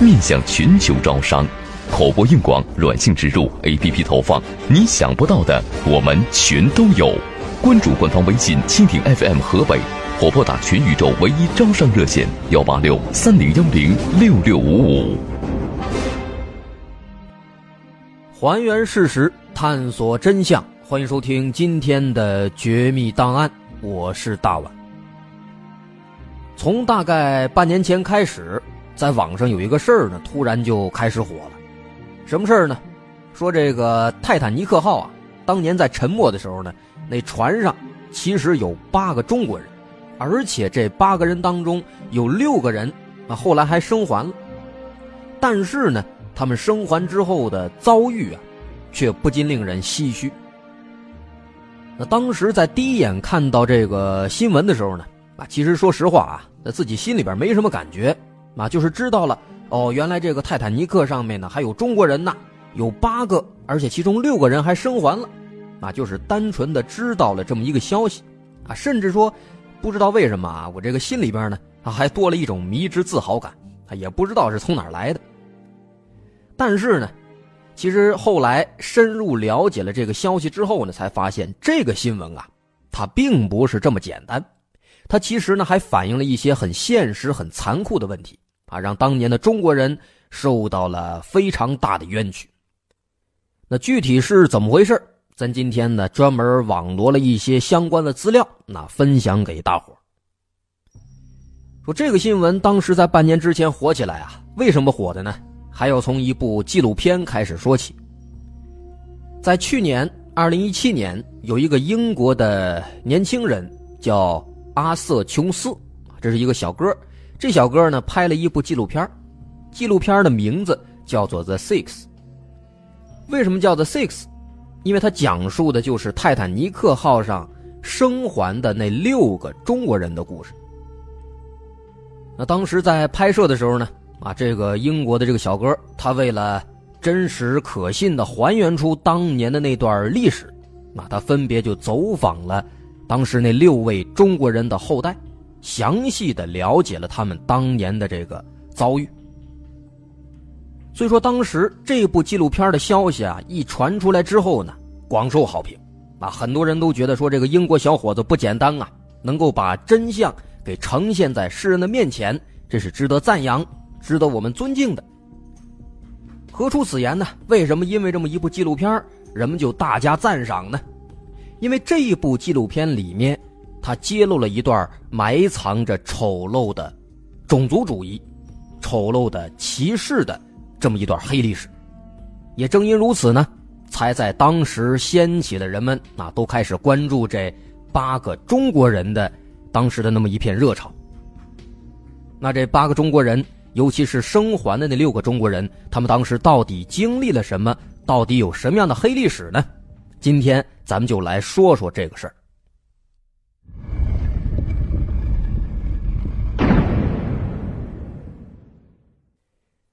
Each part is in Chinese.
面向全球招商，口播硬广、软性植入、APP 投放，你想不到的我们全都有。关注官方微信蜻蜓 FM 河北，或拨打全宇宙唯一招商热线幺八六三零幺零六六五五。还原事实，探索真相，欢迎收听今天的绝密档案，我是大碗。从大概半年前开始。在网上有一个事儿呢，突然就开始火了。什么事儿呢？说这个泰坦尼克号啊，当年在沉没的时候呢，那船上其实有八个中国人，而且这八个人当中有六个人啊，后来还生还了。但是呢，他们生还之后的遭遇啊，却不禁令人唏嘘。那当时在第一眼看到这个新闻的时候呢，啊，其实说实话啊，在自己心里边没什么感觉。啊，就是知道了哦，原来这个泰坦尼克上面呢还有中国人呢，有八个，而且其中六个人还生还了，啊，就是单纯的知道了这么一个消息，啊，甚至说不知道为什么啊，我这个心里边呢啊还多了一种迷之自豪感，啊，也不知道是从哪来的。但是呢，其实后来深入了解了这个消息之后呢，才发现这个新闻啊，它并不是这么简单，它其实呢还反映了一些很现实、很残酷的问题。啊，让当年的中国人受到了非常大的冤屈。那具体是怎么回事咱今天呢专门网罗了一些相关的资料，那分享给大伙说这个新闻当时在半年之前火起来啊，为什么火的呢？还要从一部纪录片开始说起。在去年二零一七年，有一个英国的年轻人叫阿瑟·琼斯，这是一个小哥。这小哥呢拍了一部纪录片纪录片的名字叫做《The Six》。为什么叫《The Six》？因为它讲述的就是泰坦尼克号上生还的那六个中国人的故事。那当时在拍摄的时候呢，啊，这个英国的这个小哥，他为了真实可信的还原出当年的那段历史，那他分别就走访了当时那六位中国人的后代。详细的了解了他们当年的这个遭遇，所以说当时这部纪录片的消息啊一传出来之后呢，广受好评，啊，很多人都觉得说这个英国小伙子不简单啊，能够把真相给呈现在世人的面前，这是值得赞扬、值得我们尊敬的。何出此言呢？为什么因为这么一部纪录片，人们就大加赞赏呢？因为这一部纪录片里面。他揭露了一段埋藏着丑陋的种族主义、丑陋的歧视的这么一段黑历史。也正因如此呢，才在当时掀起了人们啊都开始关注这八个中国人的当时的那么一片热潮。那这八个中国人，尤其是生还的那六个中国人，他们当时到底经历了什么？到底有什么样的黑历史呢？今天咱们就来说说这个事儿。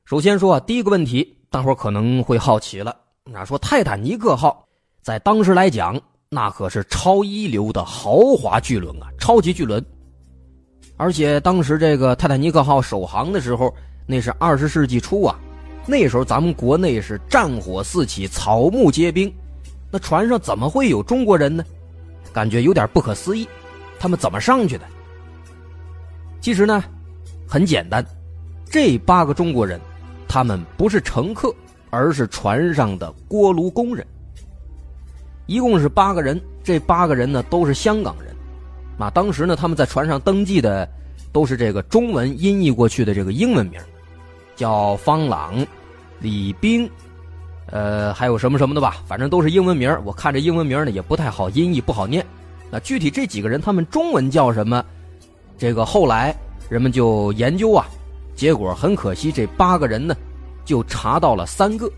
首先说啊，第一个问题，大伙可能会好奇了。那说泰坦尼克号在当时来讲，那可是超一流的豪华巨轮啊，超级巨轮。而且当时这个泰坦尼克号首航的时候，那是二十世纪初啊，那时候咱们国内是战火四起，草木皆兵，那船上怎么会有中国人呢？感觉有点不可思议，他们怎么上去的？其实呢，很简单，这八个中国人。他们不是乘客，而是船上的锅炉工人。一共是八个人，这八个人呢都是香港人。啊，当时呢他们在船上登记的都是这个中文音译过去的这个英文名，叫方朗、李斌，呃，还有什么什么的吧，反正都是英文名。我看这英文名呢也不太好音译，不好念。那具体这几个人他们中文叫什么？这个后来人们就研究啊。结果很可惜，这八个人呢，就查到了三个，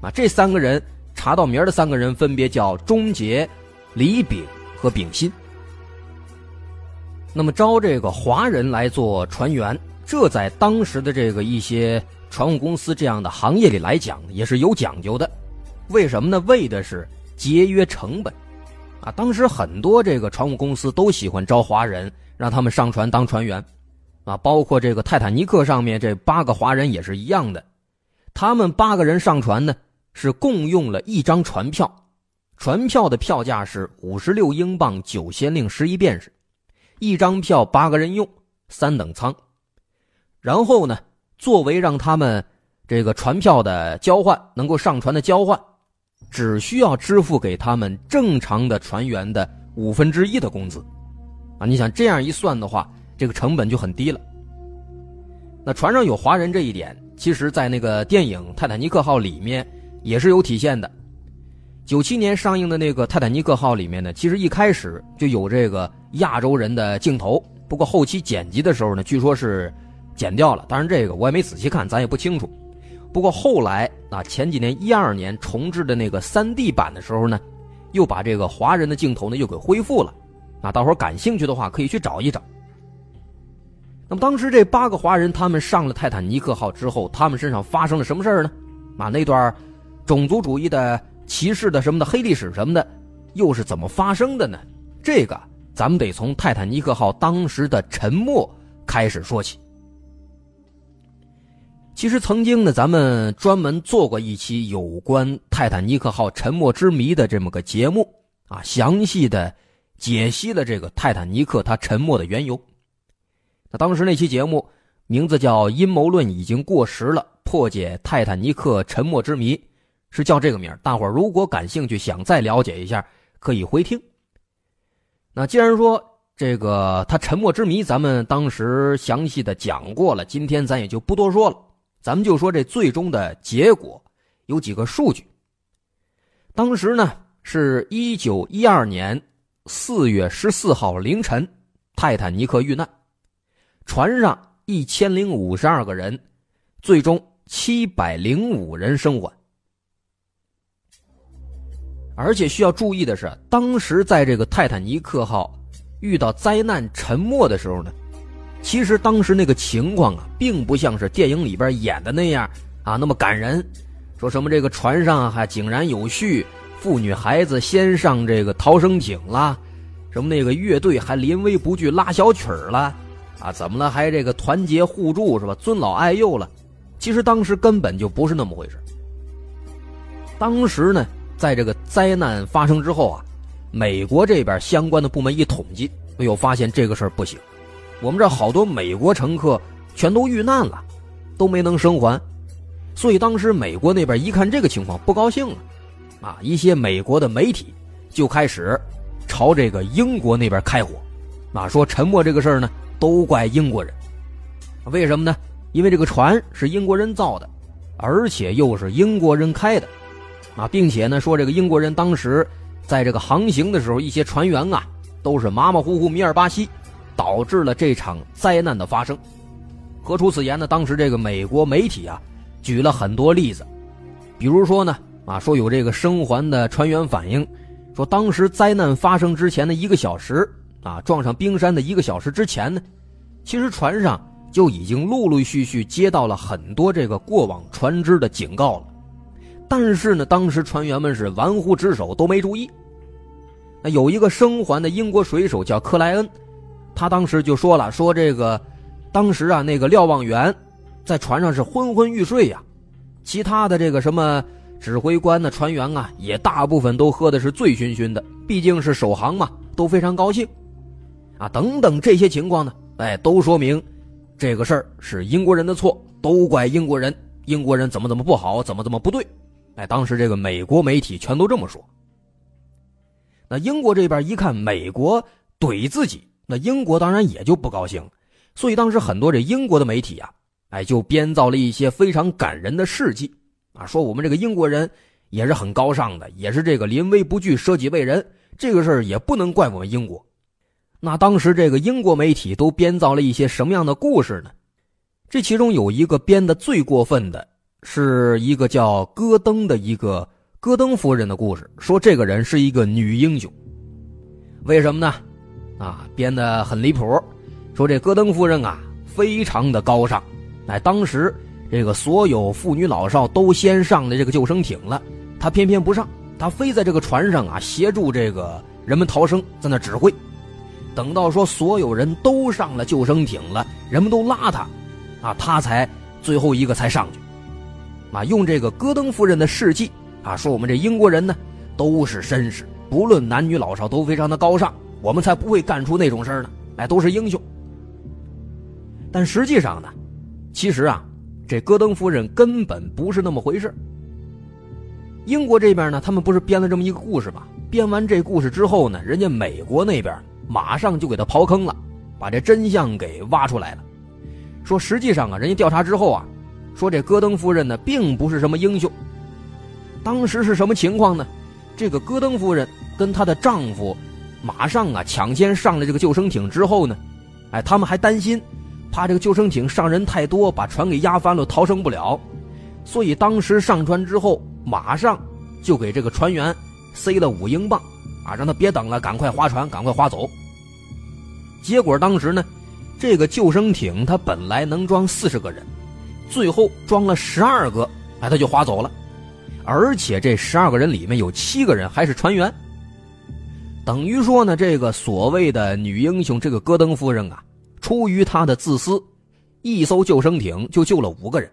啊，这三个人查到名的三个人分别叫钟杰、李炳和炳新。那么招这个华人来做船员，这在当时的这个一些船务公司这样的行业里来讲，也是有讲究的。为什么呢？为的是节约成本。啊，当时很多这个船务公司都喜欢招华人，让他们上船当船员。啊，包括这个泰坦尼克上面这八个华人也是一样的。他们八个人上船呢，是共用了一张船票，船票的票价是五十六英镑九先令十一便士。一张票八个人用，三等舱。然后呢，作为让他们这个船票的交换，能够上船的交换，只需要支付给他们正常的船员的五分之一的工资。啊，你想这样一算的话，这个成本就很低了。那船上有华人这一点，其实在那个电影《泰坦尼克号》里面也是有体现的。九七年上映的那个《泰坦尼克号》里面呢，其实一开始就有这个亚洲人的镜头，不过后期剪辑的时候呢，据说是剪掉了。当然这个我也没仔细看，咱也不清楚。不过后来啊，前几年一二年重制的那个三 D 版的时候呢，又把这个华人的镜头呢又给恢复了。啊，大伙感兴趣的话可以去找一找。那么当时这八个华人他们上了泰坦尼克号之后，他们身上发生了什么事儿呢？啊，那段种族主义的。歧视的什么的黑历史什么的，又是怎么发生的呢？这个咱们得从泰坦尼克号当时的沉没开始说起。其实曾经呢，咱们专门做过一期有关泰坦尼克号沉没之谜的这么个节目啊，详细的解析了这个泰坦尼克它沉没的缘由。那当时那期节目名字叫《阴谋论已经过时了：破解泰坦尼克沉没之谜》。是叫这个名大伙儿如果感兴趣，想再了解一下，可以回听。那既然说这个他沉默之谜，咱们当时详细的讲过了，今天咱也就不多说了，咱们就说这最终的结果有几个数据。当时呢是一九一二年四月十四号凌晨，泰坦尼克遇难，船上一千零五十二个人，最终七百零五人生还。而且需要注意的是，当时在这个泰坦尼克号遇到灾难沉没的时候呢，其实当时那个情况啊，并不像是电影里边演的那样啊那么感人。说什么这个船上还井然有序，妇女孩子先上这个逃生艇啦，什么那个乐队还临危不惧拉小曲儿了，啊怎么了还这个团结互助是吧？尊老爱幼了。其实当时根本就不是那么回事。当时呢。在这个灾难发生之后啊，美国这边相关的部门一统计，哎呦，发现这个事儿不行。我们这好多美国乘客全都遇难了，都没能生还。所以当时美国那边一看这个情况，不高兴了，啊，一些美国的媒体就开始朝这个英国那边开火，啊，说沉默这个事儿呢，都怪英国人。为什么呢？因为这个船是英国人造的，而且又是英国人开的。啊，并且呢，说这个英国人当时在这个航行的时候，一些船员啊都是马马虎虎、米尔巴西，导致了这场灾难的发生。何出此言呢？当时这个美国媒体啊举了很多例子，比如说呢，啊说有这个生还的船员反映，说当时灾难发生之前的一个小时啊，撞上冰山的一个小时之前呢，其实船上就已经陆陆续续接到了很多这个过往船只的警告了。但是呢，当时船员们是玩忽职守，都没注意。那有一个生还的英国水手叫克莱恩，他当时就说了：“说这个，当时啊，那个瞭望员在船上是昏昏欲睡呀，其他的这个什么指挥官的船员啊，也大部分都喝的是醉醺醺的，毕竟是首航嘛，都非常高兴，啊，等等这些情况呢，哎，都说明这个事儿是英国人的错，都怪英国人，英国人怎么怎么不好，怎么怎么不对。”哎，当时这个美国媒体全都这么说。那英国这边一看美国怼自己，那英国当然也就不高兴。所以当时很多这英国的媒体啊，哎，就编造了一些非常感人的事迹啊，说我们这个英国人也是很高尚的，也是这个临危不惧、舍己为人。这个事儿也不能怪我们英国。那当时这个英国媒体都编造了一些什么样的故事呢？这其中有一个编的最过分的。是一个叫戈登的一个戈登夫人的故事，说这个人是一个女英雄。为什么呢？啊，编的很离谱，说这戈登夫人啊，非常的高尚。哎，当时这个所有妇女老少都先上的这个救生艇了，她偏偏不上，她非在这个船上啊协助这个人们逃生，在那指挥。等到说所有人都上了救生艇了，人们都拉他，啊，他才最后一个才上去。啊，用这个戈登夫人的事迹啊，说我们这英国人呢都是绅士，不论男女老少都非常的高尚，我们才不会干出那种事呢。哎，都是英雄。但实际上呢，其实啊，这戈登夫人根本不是那么回事。英国这边呢，他们不是编了这么一个故事吗？编完这故事之后呢，人家美国那边马上就给他刨坑了，把这真相给挖出来了。说实际上啊，人家调查之后啊。说这戈登夫人呢，并不是什么英雄。当时是什么情况呢？这个戈登夫人跟她的丈夫，马上啊抢先上了这个救生艇之后呢，哎，他们还担心，怕这个救生艇上人太多，把船给压翻了，逃生不了。所以当时上船之后，马上就给这个船员塞了五英镑，啊，让他别等了，赶快划船，赶快划走。结果当时呢，这个救生艇它本来能装四十个人。最后装了十二个，哎，他就划走了，而且这十二个人里面有七个人还是船员，等于说呢，这个所谓的女英雄这个戈登夫人啊，出于她的自私，一艘救生艇就救了五个人，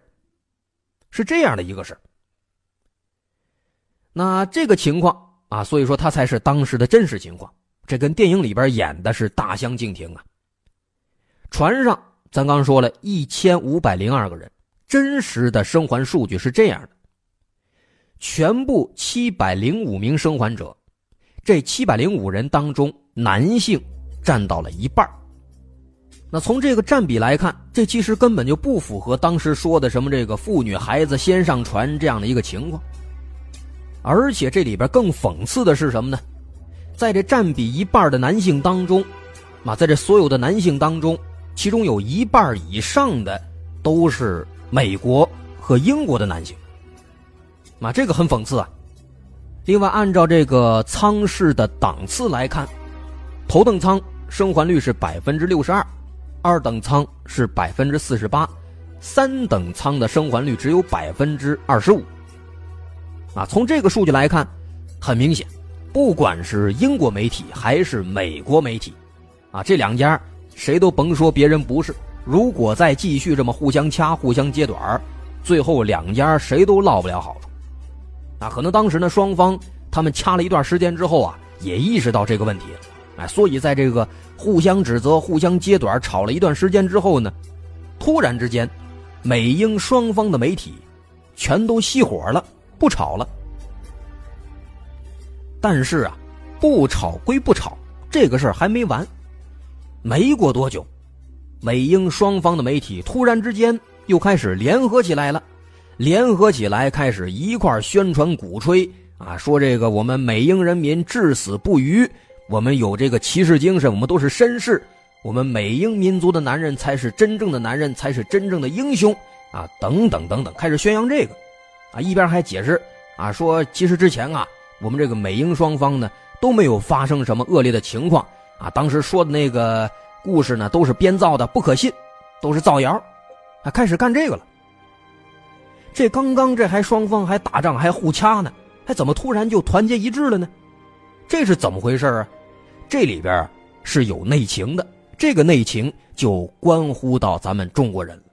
是这样的一个事那这个情况啊，所以说他才是当时的真实情况，这跟电影里边演的是大相径庭啊。船上咱刚说了一千五百零二个人。真实的生还数据是这样的：全部七百零五名生还者，这七百零五人当中，男性占到了一半那从这个占比来看，这其实根本就不符合当时说的什么这个妇女孩子先上船这样的一个情况。而且这里边更讽刺的是什么呢？在这占比一半的男性当中，啊，在这所有的男性当中，其中有一半以上的都是。美国和英国的男性，啊，这个很讽刺啊。另外，按照这个舱室的档次来看，头等舱生还率是百分之六十二，二等舱是百分之四十八，三等舱的生还率只有百分之二十五。啊，从这个数据来看，很明显，不管是英国媒体还是美国媒体，啊，这两家谁都甭说别人不是。如果再继续这么互相掐、互相揭短最后两家谁都落不了好处。啊，可能当时呢，双方他们掐了一段时间之后啊，也意识到这个问题，哎，所以在这个互相指责、互相揭短吵了一段时间之后呢，突然之间，美英双方的媒体全都熄火了，不吵了。但是啊，不吵归不吵，这个事儿还没完，没过多久。美英双方的媒体突然之间又开始联合起来了，联合起来开始一块宣传鼓吹啊，说这个我们美英人民至死不渝，我们有这个骑士精神，我们都是绅士，我们美英民族的男人才是真正的男人，才是真正的英雄啊，等等等等，开始宣扬这个，啊，一边还解释啊，说其实之前啊，我们这个美英双方呢都没有发生什么恶劣的情况啊，当时说的那个。故事呢都是编造的，不可信，都是造谣，啊开始干这个了。这刚刚这还双方还打仗还互掐呢，还怎么突然就团结一致了呢？这是怎么回事啊？这里边是有内情的，这个内情就关乎到咱们中国人了。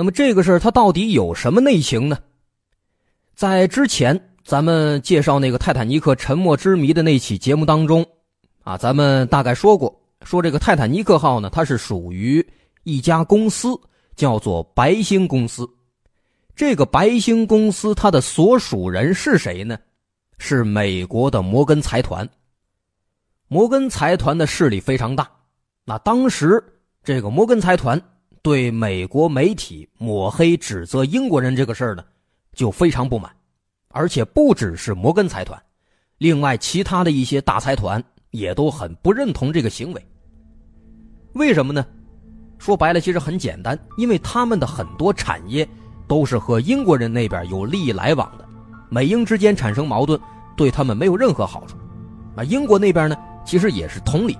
那么这个事儿它到底有什么内情呢？在之前。咱们介绍那个泰坦尼克沉没之谜的那期节目当中，啊，咱们大概说过，说这个泰坦尼克号呢，它是属于一家公司，叫做白星公司。这个白星公司它的所属人是谁呢？是美国的摩根财团。摩根财团的势力非常大，那当时这个摩根财团对美国媒体抹黑指责英国人这个事儿呢，就非常不满。而且不只是摩根财团，另外其他的一些大财团也都很不认同这个行为，为什么呢？说白了，其实很简单，因为他们的很多产业都是和英国人那边有利益来往的，美英之间产生矛盾，对他们没有任何好处。啊，英国那边呢，其实也是同理。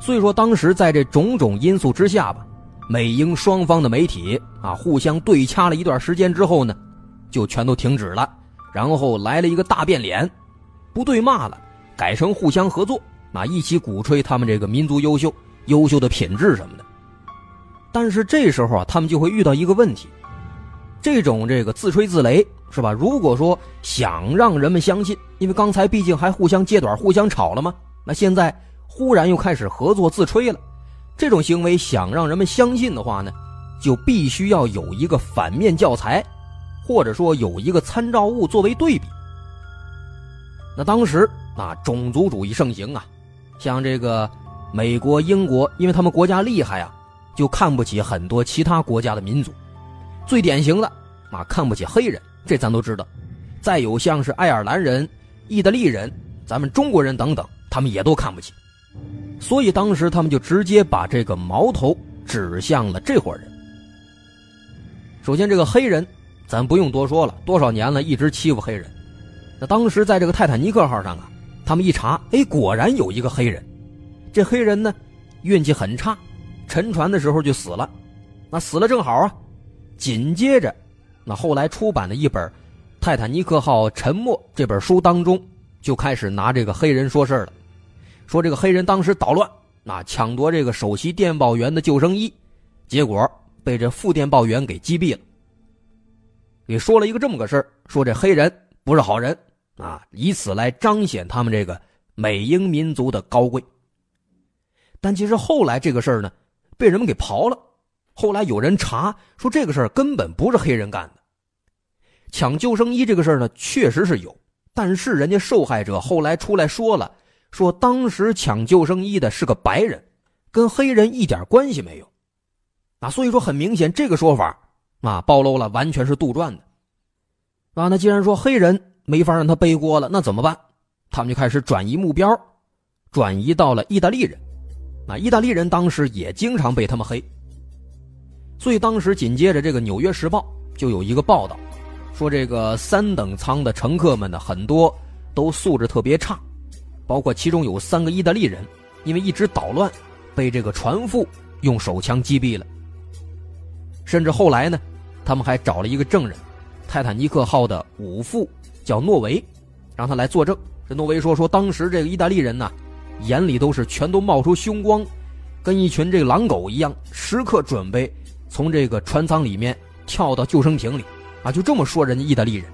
所以说，当时在这种种因素之下吧，美英双方的媒体啊，互相对掐了一段时间之后呢，就全都停止了，然后来了一个大变脸，不对骂了，改成互相合作，啊，一起鼓吹他们这个民族优秀、优秀的品质什么的。但是这时候啊，他们就会遇到一个问题，这种这个自吹自擂是吧？如果说想让人们相信，因为刚才毕竟还互相揭短、互相吵了吗？那现在忽然又开始合作自吹了，这种行为想让人们相信的话呢，就必须要有一个反面教材，或者说有一个参照物作为对比。那当时啊，种族主义盛行啊，像这个美国、英国，因为他们国家厉害啊。就看不起很多其他国家的民族，最典型的啊，看不起黑人，这咱都知道。再有像是爱尔兰人、意大利人、咱们中国人等等，他们也都看不起。所以当时他们就直接把这个矛头指向了这伙人。首先，这个黑人，咱不用多说了，多少年了，一直欺负黑人。那当时在这个泰坦尼克号上啊，他们一查，哎，果然有一个黑人。这黑人呢，运气很差。沉船的时候就死了，那死了正好啊。紧接着，那后来出版的一本《泰坦尼克号沉没》这本书当中，就开始拿这个黑人说事了，说这个黑人当时捣乱，那抢夺这个首席电报员的救生衣，结果被这副电报员给击毙了。给说了一个这么个事说这黑人不是好人啊，以此来彰显他们这个美英民族的高贵。但其实后来这个事儿呢。被人们给刨了，后来有人查说这个事儿根本不是黑人干的。抢救生衣这个事儿呢，确实是有，但是人家受害者后来出来说了，说当时抢救生衣的是个白人，跟黑人一点关系没有。啊，所以说很明显，这个说法啊暴露了，完全是杜撰的。啊，那既然说黑人没法让他背锅了，那怎么办？他们就开始转移目标，转移到了意大利人。那意大利人当时也经常被他们黑，所以当时紧接着这个《纽约时报》就有一个报道，说这个三等舱的乘客们呢，很多都素质特别差，包括其中有三个意大利人，因为一直捣乱，被这个船夫用手枪击毙了。甚至后来呢，他们还找了一个证人，泰坦尼克号的五副叫诺维，让他来作证。这诺维说说当时这个意大利人呢。眼里都是全都冒出凶光，跟一群这个狼狗一样，时刻准备从这个船舱里面跳到救生艇里，啊，就这么说人家意大利人。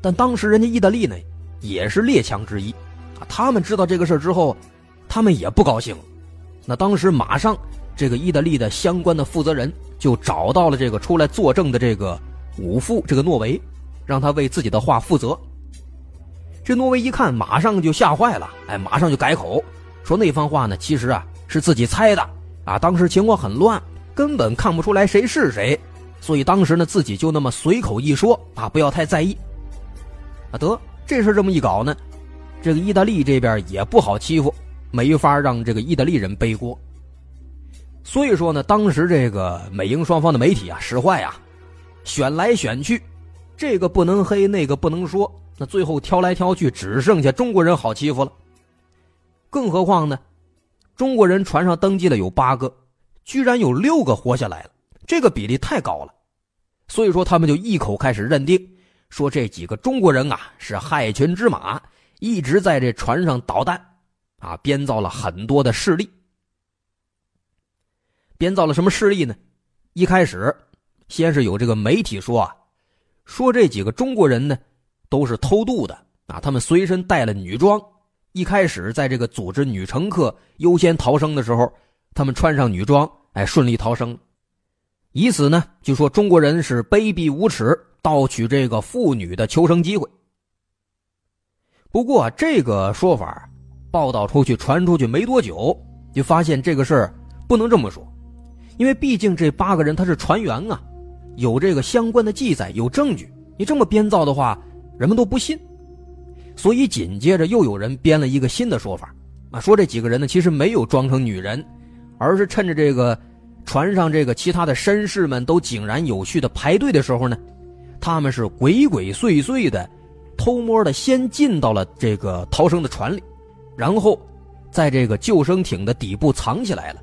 但当时人家意大利呢，也是列强之一，啊，他们知道这个事之后，他们也不高兴。那当时马上，这个意大利的相关的负责人就找到了这个出来作证的这个五副这个诺维，让他为自己的话负责。这诺维一看，马上就吓坏了，哎，马上就改口，说那番话呢，其实啊是自己猜的，啊，当时情况很乱，根本看不出来谁是谁，所以当时呢自己就那么随口一说，啊，不要太在意。啊，得这事这么一搞呢，这个意大利这边也不好欺负，没法让这个意大利人背锅。所以说呢，当时这个美英双方的媒体啊，使坏啊，选来选去，这个不能黑，那个不能说。那最后挑来挑去，只剩下中国人好欺负了。更何况呢，中国人船上登记了有八个，居然有六个活下来了，这个比例太高了。所以说，他们就一口开始认定，说这几个中国人啊是害群之马，一直在这船上捣蛋，啊，编造了很多的事例。编造了什么事例呢？一开始，先是有这个媒体说啊，说这几个中国人呢。都是偷渡的啊！他们随身带了女装，一开始在这个组织女乘客优先逃生的时候，他们穿上女装，哎，顺利逃生，以此呢，就说中国人是卑鄙无耻，盗取这个妇女的求生机会。不过这个说法报道出去、传出去没多久，就发现这个事儿不能这么说，因为毕竟这八个人他是船员啊，有这个相关的记载、有证据，你这么编造的话。人们都不信，所以紧接着又有人编了一个新的说法，啊，说这几个人呢其实没有装成女人，而是趁着这个船上这个其他的绅士们都井然有序的排队的时候呢，他们是鬼鬼祟祟的，偷摸的先进到了这个逃生的船里，然后在这个救生艇的底部藏起来了，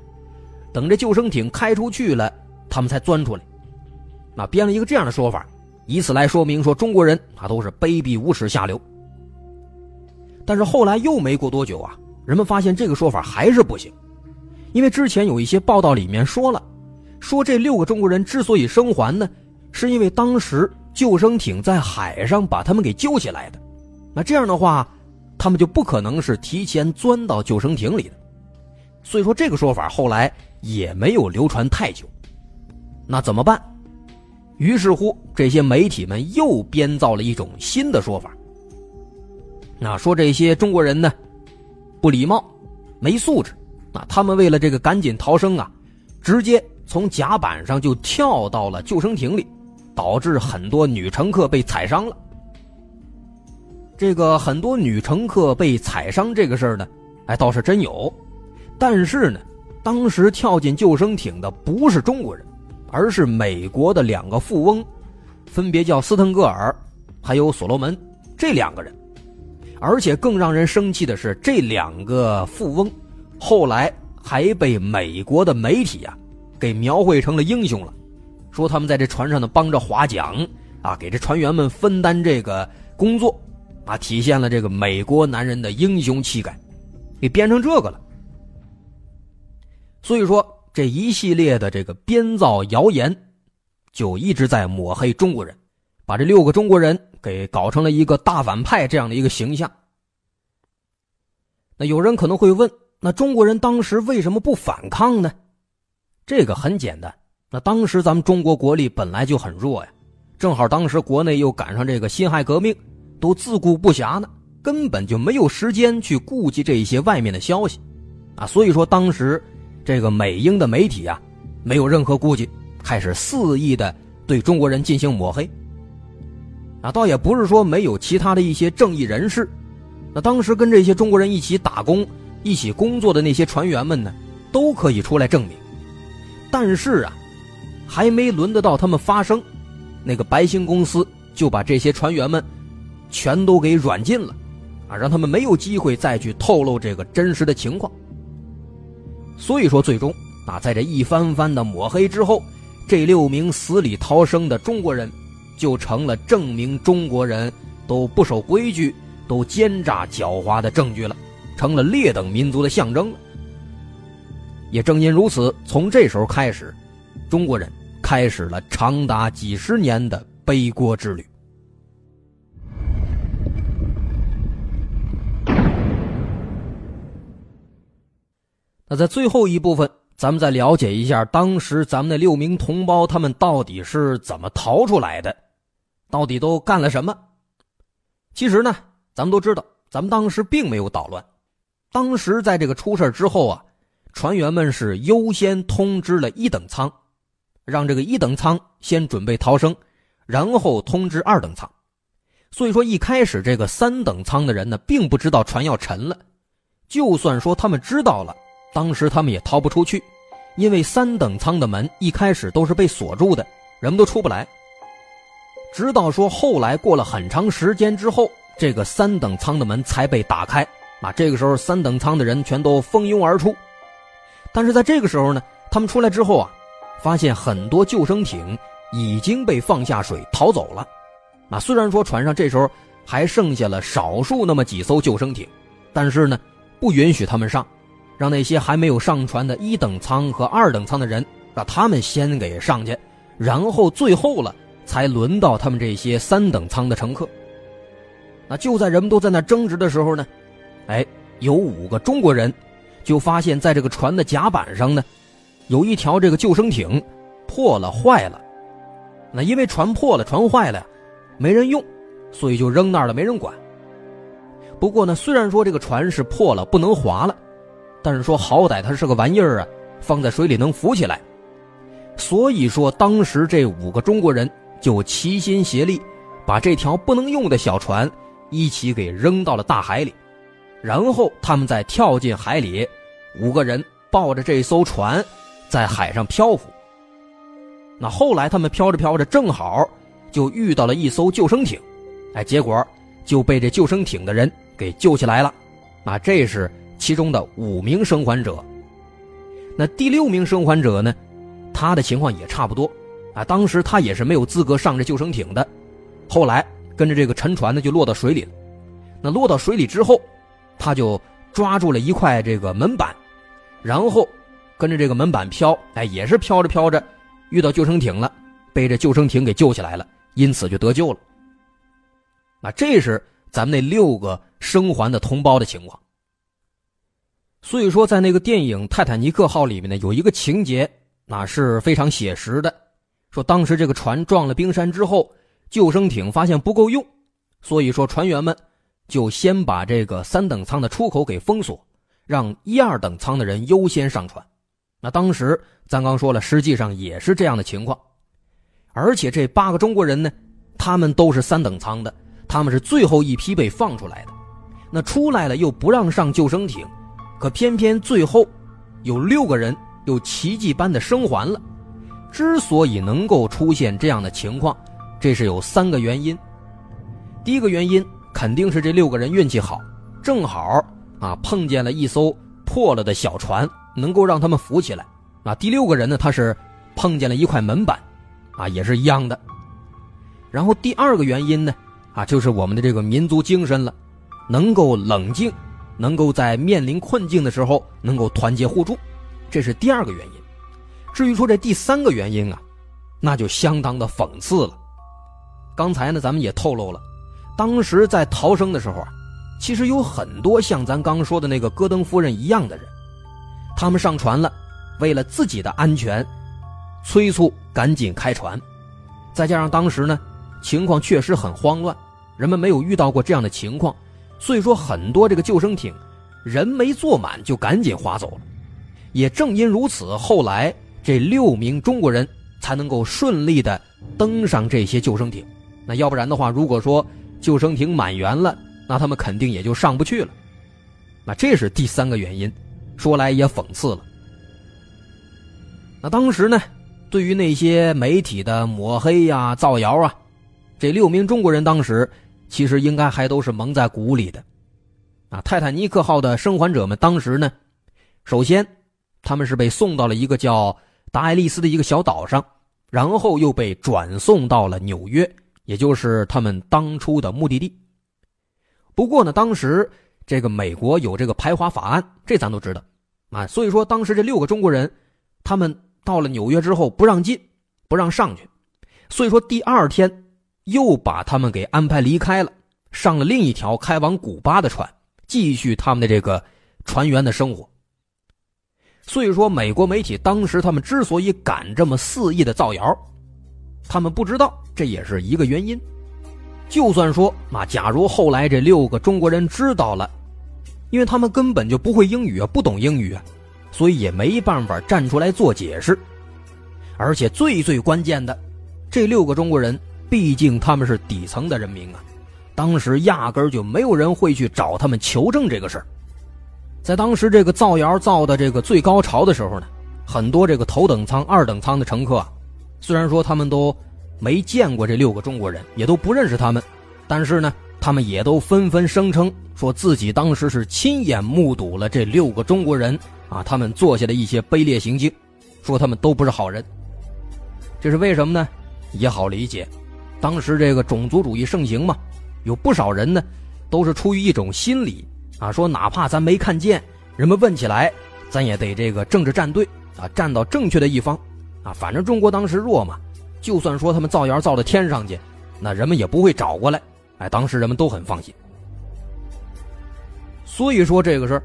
等这救生艇开出去了，他们才钻出来。那编了一个这样的说法，以此来说明说中国人啊都是卑鄙无耻下流。但是后来又没过多久啊，人们发现这个说法还是不行，因为之前有一些报道里面说了，说这六个中国人之所以生还呢，是因为当时救生艇在海上把他们给救起来的。那这样的话，他们就不可能是提前钻到救生艇里的。所以说这个说法后来也没有流传太久。那怎么办？于是乎，这些媒体们又编造了一种新的说法。那说这些中国人呢，不礼貌，没素质。那，他们为了这个赶紧逃生啊，直接从甲板上就跳到了救生艇里，导致很多女乘客被踩伤了。这个很多女乘客被踩伤这个事儿呢，哎，倒是真有。但是呢，当时跳进救生艇的不是中国人。而是美国的两个富翁，分别叫斯腾格尔，还有所罗门这两个人。而且更让人生气的是，这两个富翁后来还被美国的媒体啊给描绘成了英雄了，说他们在这船上呢帮着划桨啊，给这船员们分担这个工作啊，体现了这个美国男人的英雄气概，给编成这个了。所以说。这一系列的这个编造谣言，就一直在抹黑中国人，把这六个中国人给搞成了一个大反派这样的一个形象。那有人可能会问：那中国人当时为什么不反抗呢？这个很简单，那当时咱们中国国力本来就很弱呀，正好当时国内又赶上这个辛亥革命，都自顾不暇呢，根本就没有时间去顾及这一些外面的消息，啊，所以说当时。这个美英的媒体啊，没有任何顾忌，开始肆意的对中国人进行抹黑。啊，倒也不是说没有其他的一些正义人士，那当时跟这些中国人一起打工、一起工作的那些船员们呢，都可以出来证明。但是啊，还没轮得到他们发声，那个白星公司就把这些船员们全都给软禁了，啊，让他们没有机会再去透露这个真实的情况。所以说，最终啊，在这一番番的抹黑之后，这六名死里逃生的中国人，就成了证明中国人都不守规矩、都奸诈狡猾的证据了，成了劣等民族的象征了。也正因如此，从这时候开始，中国人开始了长达几十年的背锅之旅。那在最后一部分，咱们再了解一下当时咱们那六名同胞他们到底是怎么逃出来的，到底都干了什么？其实呢，咱们都知道，咱们当时并没有捣乱。当时在这个出事之后啊，船员们是优先通知了一等舱，让这个一等舱先准备逃生，然后通知二等舱。所以说，一开始这个三等舱的人呢，并不知道船要沉了。就算说他们知道了。当时他们也逃不出去，因为三等舱的门一开始都是被锁住的，人们都出不来。直到说后来过了很长时间之后，这个三等舱的门才被打开。啊，这个时候三等舱的人全都蜂拥而出。但是在这个时候呢，他们出来之后啊，发现很多救生艇已经被放下水逃走了。啊，虽然说船上这时候还剩下了少数那么几艘救生艇，但是呢，不允许他们上。让那些还没有上船的一等舱和二等舱的人，让他们先给上去，然后最后了才轮到他们这些三等舱的乘客。那就在人们都在那争执的时候呢，哎，有五个中国人就发现，在这个船的甲板上呢，有一条这个救生艇破了坏了。那因为船破了，船坏了，没人用，所以就扔那儿了，没人管。不过呢，虽然说这个船是破了，不能划了。但是说好歹它是个玩意儿啊，放在水里能浮起来，所以说当时这五个中国人就齐心协力，把这条不能用的小船一起给扔到了大海里，然后他们再跳进海里，五个人抱着这艘船在海上漂浮。那后来他们漂着漂着，正好就遇到了一艘救生艇，哎，结果就被这救生艇的人给救起来了。啊，这是其中的五名生还者。那第六名生还者呢，他的情况也差不多。啊，当时他也是没有资格上这救生艇的，后来跟着这个沉船呢就落到水里了。那落到水里之后，他就抓住了一块这个门板，然后跟着这个门板飘，哎，也是飘着飘着，遇到救生艇了，被这救生艇给救起来了，因此就得救了。那这是咱们那六个生还的同胞的情况。所以说，在那个电影《泰坦尼克号》里面呢，有一个情节，那是非常写实的。说当时这个船撞了冰山之后，救生艇发现不够用，所以说船员们就先把这个三等舱的出口给封锁，让一二等舱的人优先上船。那当时咱刚说了，实际上也是这样的情况，而且这八个中国人呢，他们都是三等舱的，他们是最后一批被放出来的。那出来了又不让上救生艇，可偏偏最后有六个人又奇迹般的生还了。之所以能够出现这样的情况，这是有三个原因。第一个原因肯定是这六个人运气好，正好啊碰见了一艘破了的小船，能够让他们浮起来。啊，第六个人呢，他是碰见了一块门板，啊也是一样的。然后第二个原因呢，啊就是我们的这个民族精神了，能够冷静，能够在面临困境的时候能够团结互助，这是第二个原因。至于说这第三个原因啊，那就相当的讽刺了。刚才呢，咱们也透露了，当时在逃生的时候啊，其实有很多像咱刚说的那个戈登夫人一样的人，他们上船了，为了自己的安全，催促赶紧开船。再加上当时呢，情况确实很慌乱，人们没有遇到过这样的情况，所以说很多这个救生艇人没坐满就赶紧划走了。也正因如此，后来。这六名中国人才能够顺利的登上这些救生艇，那要不然的话，如果说救生艇满员了，那他们肯定也就上不去了。那这是第三个原因，说来也讽刺了。那当时呢，对于那些媒体的抹黑呀、造谣啊，这六名中国人当时其实应该还都是蒙在鼓里的。啊，泰坦尼克号的生还者们当时呢，首先他们是被送到了一个叫。达爱丽丝的一个小岛上，然后又被转送到了纽约，也就是他们当初的目的地。不过呢，当时这个美国有这个排华法案，这咱都知道啊。所以说，当时这六个中国人，他们到了纽约之后不让进，不让上去。所以说，第二天又把他们给安排离开了，上了另一条开往古巴的船，继续他们的这个船员的生活。所以说，美国媒体当时他们之所以敢这么肆意的造谣，他们不知道这也是一个原因。就算说那假如后来这六个中国人知道了，因为他们根本就不会英语啊，不懂英语啊，所以也没办法站出来做解释。而且最最关键的，这六个中国人毕竟他们是底层的人民啊，当时压根儿就没有人会去找他们求证这个事儿。在当时这个造谣造的这个最高潮的时候呢，很多这个头等舱、二等舱的乘客，虽然说他们都没见过这六个中国人，也都不认识他们，但是呢，他们也都纷纷声称说自己当时是亲眼目睹了这六个中国人啊，他们做下的一些卑劣行径，说他们都不是好人。这是为什么呢？也好理解，当时这个种族主义盛行嘛，有不少人呢，都是出于一种心理。啊，说哪怕咱没看见，人们问起来，咱也得这个政治站队啊，站到正确的一方啊。反正中国当时弱嘛，就算说他们造谣造到天上去，那人们也不会找过来。哎，当时人们都很放心。所以说这个事儿，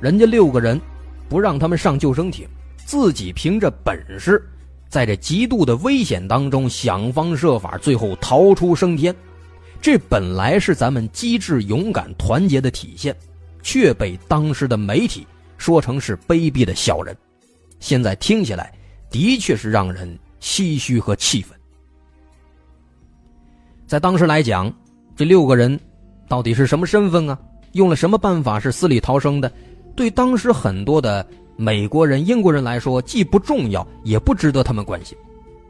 人家六个人不让他们上救生艇，自己凭着本事，在这极度的危险当中想方设法，最后逃出升天，这本来是咱们机智、勇敢、团结的体现。却被当时的媒体说成是卑鄙的小人，现在听起来的确是让人唏嘘和气愤。在当时来讲，这六个人到底是什么身份啊？用了什么办法是死里逃生的？对当时很多的美国人、英国人来说，既不重要，也不值得他们关心。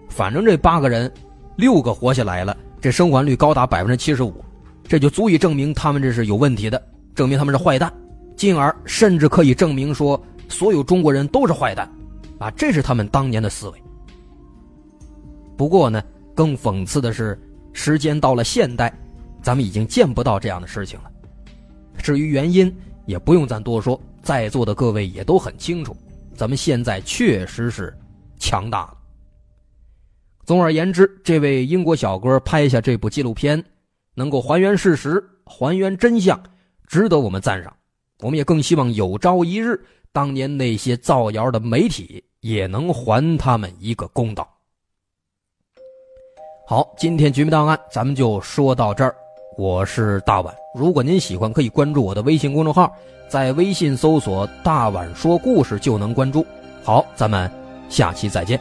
反正这八个人，六个活下来了，这生还率高达百分之七十五，这就足以证明他们这是有问题的，证明他们是坏蛋，进而甚至可以证明说所有中国人都是坏蛋，啊，这是他们当年的思维。不过呢，更讽刺的是，时间到了现代，咱们已经见不到这样的事情了。至于原因，也不用咱多说，在座的各位也都很清楚，咱们现在确实是强大了。总而言之，这位英国小哥拍下这部纪录片，能够还原事实、还原真相，值得我们赞赏。我们也更希望有朝一日，当年那些造谣的媒体也能还他们一个公道。好，今天《绝密档案》咱们就说到这儿。我是大碗，如果您喜欢，可以关注我的微信公众号，在微信搜索“大碗说故事”就能关注。好，咱们下期再见。